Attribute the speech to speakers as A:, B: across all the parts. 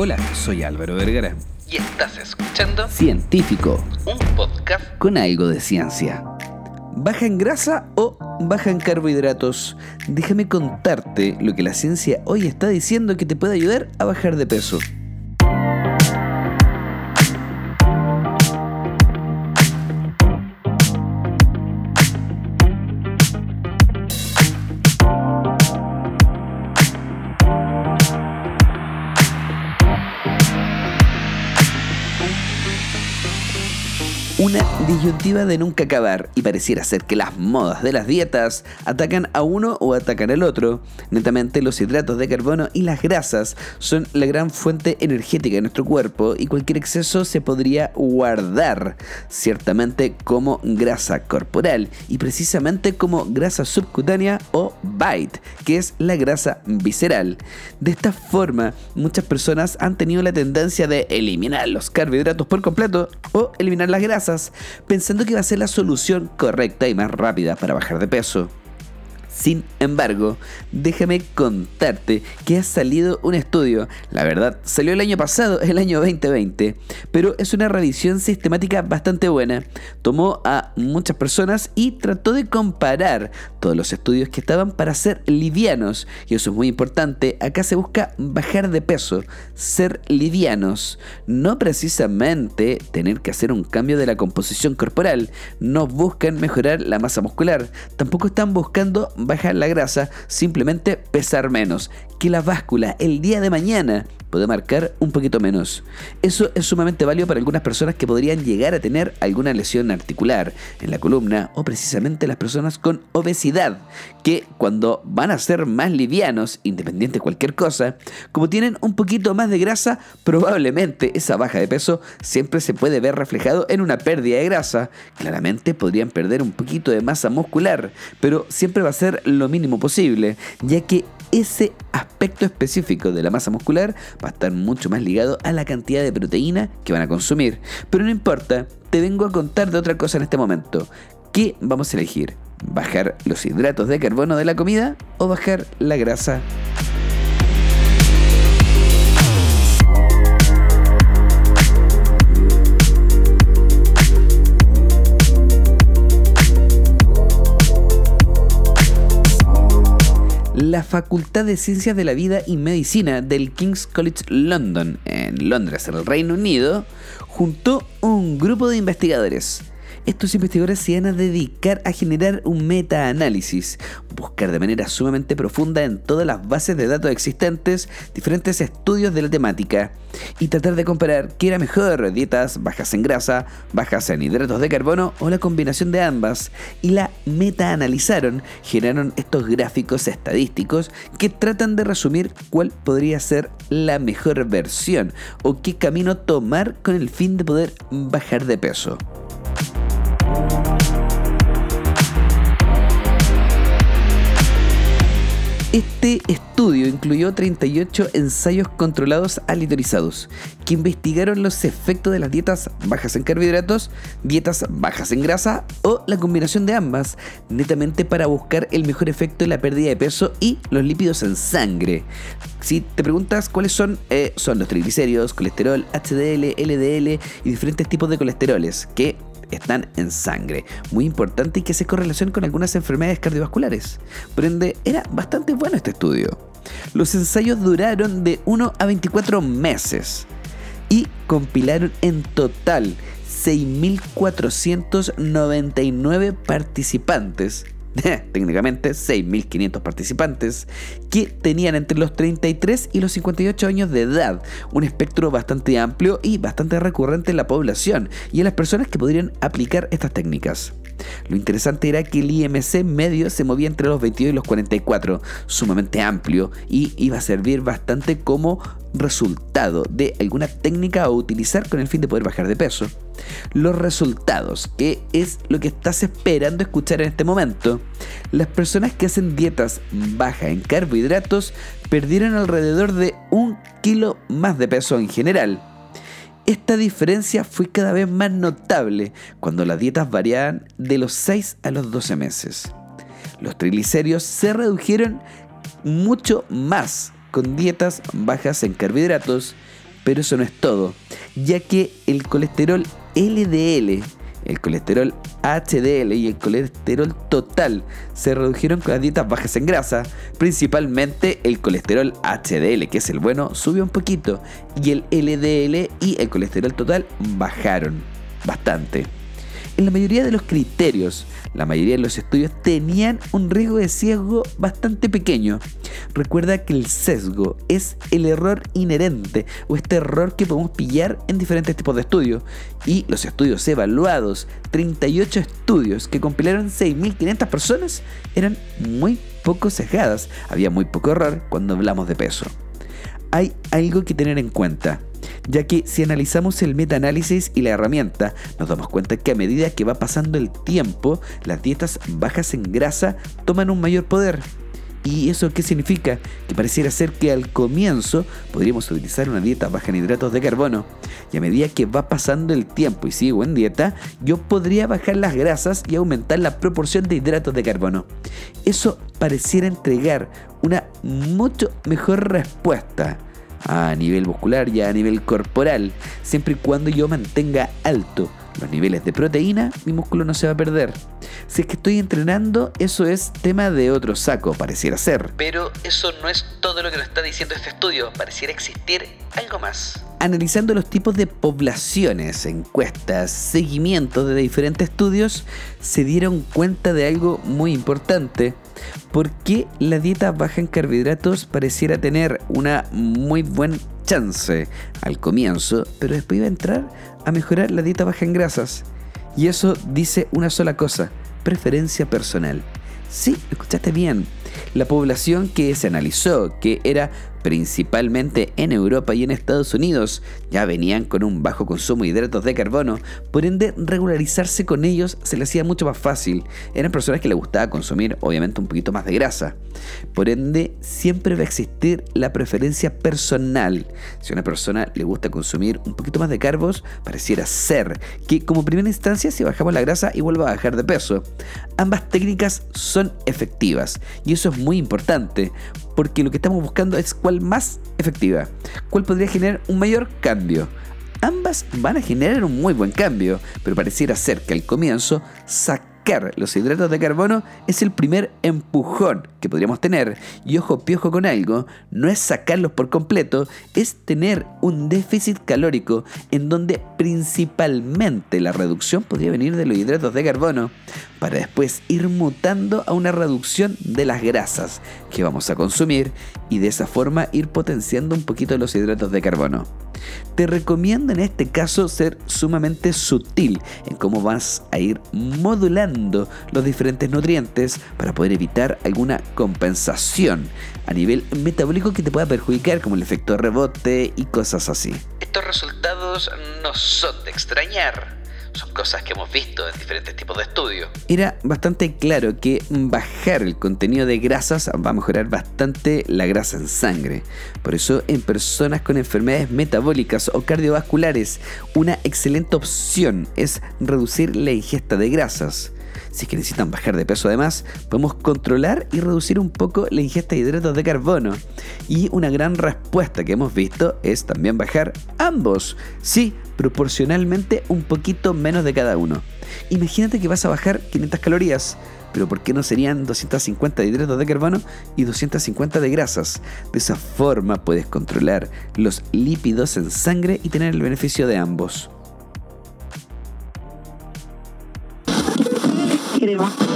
A: Hola, soy Álvaro Vergara.
B: Y estás escuchando
A: Científico,
B: un podcast
A: con algo de ciencia. ¿Baja en grasa o baja en carbohidratos? Déjame contarte lo que la ciencia hoy está diciendo que te puede ayudar a bajar de peso. Una disyuntiva de nunca acabar y pareciera ser que las modas de las dietas atacan a uno o atacan al otro. Netamente los hidratos de carbono y las grasas son la gran fuente energética de nuestro cuerpo y cualquier exceso se podría guardar ciertamente como grasa corporal y precisamente como grasa subcutánea o BITE, que es la grasa visceral. De esta forma, muchas personas han tenido la tendencia de eliminar los carbohidratos por completo o eliminar las grasas pensando que va a ser la solución correcta y más rápida para bajar de peso. Sin embargo, déjame contarte que ha salido un estudio, la verdad, salió el año pasado, el año 2020, pero es una revisión sistemática bastante buena. Tomó a muchas personas y trató de comparar todos los estudios que estaban para ser livianos, y eso es muy importante, acá se busca bajar de peso, ser livianos, no precisamente tener que hacer un cambio de la composición corporal, no buscan mejorar la masa muscular, tampoco están buscando bajar la grasa, simplemente pesar menos. Que la báscula el día de mañana puede marcar un poquito menos. Eso es sumamente válido para algunas personas que podrían llegar a tener alguna lesión articular en la columna o precisamente las personas con obesidad, que cuando van a ser más livianos, independiente de cualquier cosa, como tienen un poquito más de grasa, probablemente esa baja de peso siempre se puede ver reflejado en una pérdida de grasa. Claramente podrían perder un poquito de masa muscular, pero siempre va a ser lo mínimo posible, ya que ese aspecto específico de la masa muscular va a estar mucho más ligado a la cantidad de proteína que van a consumir. Pero no importa, te vengo a contar de otra cosa en este momento. ¿Qué vamos a elegir? ¿Bajar los hidratos de carbono de la comida o bajar la grasa? La Facultad de Ciencias de la Vida y Medicina del King's College London, en Londres, en el Reino Unido, juntó un grupo de investigadores estos investigadores se van a dedicar a generar un meta-análisis, buscar de manera sumamente profunda en todas las bases de datos existentes diferentes estudios de la temática y tratar de comparar qué era mejor, dietas bajas en grasa, bajas en hidratos de carbono o la combinación de ambas. Y la meta-analizaron, generaron estos gráficos estadísticos que tratan de resumir cuál podría ser la mejor versión o qué camino tomar con el fin de poder bajar de peso. Este estudio incluyó 38 ensayos controlados aleatorizados que investigaron los efectos de las dietas bajas en carbohidratos, dietas bajas en grasa o la combinación de ambas, netamente para buscar el mejor efecto en la pérdida de peso y los lípidos en sangre. Si te preguntas cuáles son, eh, son los triglicéridos, colesterol, HDL, LDL y diferentes tipos de colesteroles que están en sangre, muy importante y que se correlaciona con algunas enfermedades cardiovasculares. Por ende, era bastante bueno este estudio. Los ensayos duraron de 1 a 24 meses y compilaron en total 6.499 participantes técnicamente 6.500 participantes, que tenían entre los 33 y los 58 años de edad, un espectro bastante amplio y bastante recurrente en la población y en las personas que podrían aplicar estas técnicas. Lo interesante era que el IMC medio se movía entre los 22 y los 44, sumamente amplio y iba a servir bastante como resultado de alguna técnica a utilizar con el fin de poder bajar de peso. Los resultados, que es lo que estás esperando escuchar en este momento. Las personas que hacen dietas bajas en carbohidratos perdieron alrededor de un kilo más de peso en general esta diferencia fue cada vez más notable cuando las dietas variaban de los 6 a los 12 meses. Los triglicéridos se redujeron mucho más con dietas bajas en carbohidratos, Pero eso no es todo, ya que el colesterol LDL, el colesterol HDL y el colesterol total se redujeron con las dietas bajas en grasa. Principalmente el colesterol HDL, que es el bueno, subió un poquito y el LDL y el colesterol total bajaron bastante. En la mayoría de los criterios, la mayoría de los estudios tenían un riesgo de sesgo bastante pequeño. Recuerda que el sesgo es el error inherente o este error que podemos pillar en diferentes tipos de estudios. Y los estudios evaluados, 38 estudios que compilaron 6.500 personas, eran muy poco sesgadas. Había muy poco error cuando hablamos de peso. Hay algo que tener en cuenta ya que si analizamos el metaanálisis y la herramienta, nos damos cuenta que a medida que va pasando el tiempo, las dietas bajas en grasa toman un mayor poder. ¿Y eso qué significa? Que pareciera ser que al comienzo podríamos utilizar una dieta baja en hidratos de carbono. Y a medida que va pasando el tiempo y sigo en dieta, yo podría bajar las grasas y aumentar la proporción de hidratos de carbono. Eso pareciera entregar una mucho mejor respuesta a nivel muscular y a nivel corporal. Siempre y cuando yo mantenga alto los niveles de proteína, mi músculo no se va a perder. Si es que estoy entrenando, eso es tema de otro saco, pareciera ser.
B: Pero eso no es todo lo que nos está diciendo este estudio, pareciera existir algo más.
A: Analizando los tipos de poblaciones, encuestas, seguimientos de diferentes estudios, se dieron cuenta de algo muy importante. ¿Por qué la dieta baja en carbohidratos pareciera tener una muy buen chance al comienzo, pero después iba a entrar a mejorar la dieta baja en grasas? Y eso dice una sola cosa, preferencia personal. Sí, escuchaste bien. La población que se analizó, que era principalmente en Europa y en Estados Unidos, ya venían con un bajo consumo de hidratos de carbono, por ende regularizarse con ellos se les hacía mucho más fácil. Eran personas que les gustaba consumir obviamente un poquito más de grasa. Por ende, siempre va a existir la preferencia personal. Si a una persona le gusta consumir un poquito más de carbos, pareciera ser que como primera instancia si bajamos la grasa igual va a bajar de peso. Ambas técnicas son efectivas y eso es muy importante porque lo que estamos buscando es cuál más efectiva, cuál podría generar un mayor cambio. Ambas van a generar un muy buen cambio, pero pareciera ser que al comienzo sacar los hidratos de carbono es el primer empujón que podríamos tener. Y ojo piojo con algo, no es sacarlos por completo, es tener un déficit calórico en donde principalmente la reducción podría venir de los hidratos de carbono para después ir mutando a una reducción de las grasas que vamos a consumir y de esa forma ir potenciando un poquito los hidratos de carbono. Te recomiendo en este caso ser sumamente sutil en cómo vas a ir modulando los diferentes nutrientes para poder evitar alguna compensación a nivel metabólico que te pueda perjudicar como el efecto rebote y cosas así.
B: Estos resultados no son de extrañar son cosas que hemos visto en diferentes tipos de estudios.
A: Era bastante claro que bajar el contenido de grasas va a mejorar bastante la grasa en sangre. Por eso en personas con enfermedades metabólicas o cardiovasculares, una excelente opción es reducir la ingesta de grasas. Si es que necesitan bajar de peso además, podemos controlar y reducir un poco la ingesta de hidratos de carbono. Y una gran respuesta que hemos visto es también bajar ambos. Sí, proporcionalmente un poquito menos de cada uno. Imagínate que vas a bajar 500 calorías, pero ¿por qué no serían 250 de hidratos de carbono y 250 de grasas? De esa forma puedes controlar los lípidos en sangre y tener el beneficio de ambos. ¿Estás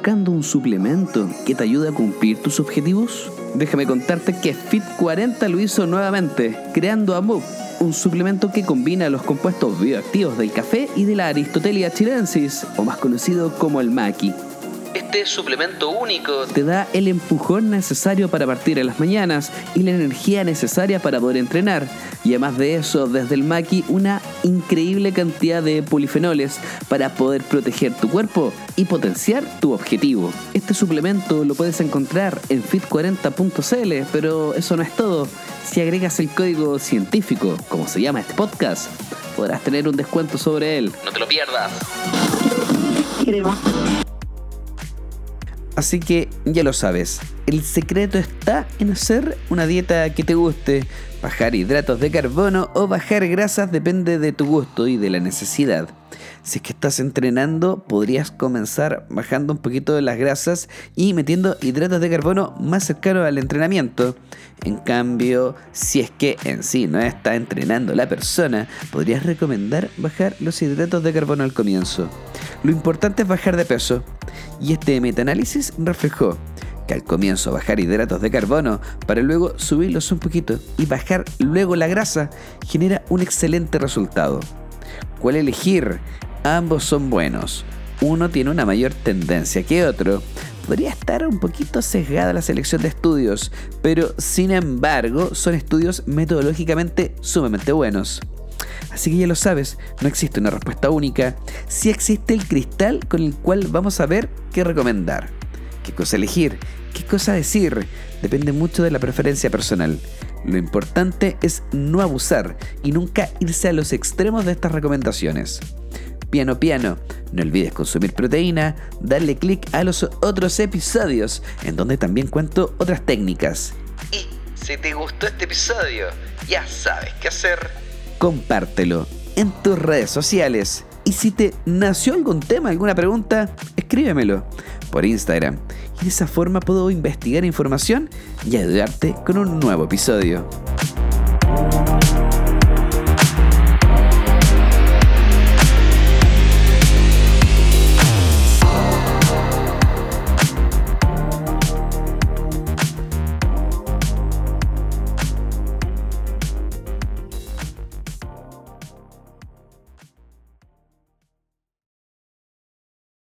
A: buscando un suplemento que te ayude a cumplir tus objetivos? Déjame contarte que Fit 40 lo hizo nuevamente, creando AMUP, un suplemento que combina los compuestos bioactivos del café y de la Aristotelia chilensis, o más conocido como el maqui.
B: Este suplemento único
A: te da el empujón necesario para partir en las mañanas y la energía necesaria para poder entrenar. Y además de eso, desde el Maki, una increíble cantidad de polifenoles para poder proteger tu cuerpo y potenciar tu objetivo. Este suplemento lo puedes encontrar en fit40.cl, pero eso no es todo. Si agregas el código científico, como se llama este podcast, podrás tener un descuento sobre él.
B: No te lo pierdas.
A: Así que ya lo sabes, el secreto está en hacer una dieta que te guste. Bajar hidratos de carbono o bajar grasas depende de tu gusto y de la necesidad. Si es que estás entrenando, podrías comenzar bajando un poquito de las grasas y metiendo hidratos de carbono más cercanos al entrenamiento. En cambio, si es que en sí no está entrenando la persona, podrías recomendar bajar los hidratos de carbono al comienzo. Lo importante es bajar de peso. Y este metaanálisis reflejó que al comienzo bajar hidratos de carbono para luego subirlos un poquito y bajar luego la grasa genera un excelente resultado. ¿Cuál elegir? Ambos son buenos. Uno tiene una mayor tendencia que otro. Podría estar un poquito sesgada la selección de estudios, pero sin embargo son estudios metodológicamente sumamente buenos. Así que ya lo sabes, no existe una respuesta única, sí existe el cristal con el cual vamos a ver qué recomendar, qué cosa elegir, qué cosa decir, depende mucho de la preferencia personal. Lo importante es no abusar y nunca irse a los extremos de estas recomendaciones piano piano. No olvides consumir proteína, darle clic a los otros episodios, en donde también cuento otras técnicas.
B: Y si te gustó este episodio, ya sabes qué hacer.
A: Compártelo en tus redes sociales. Y si te nació algún tema, alguna pregunta, escríbemelo por Instagram. De esa forma puedo investigar información y ayudarte con un nuevo episodio.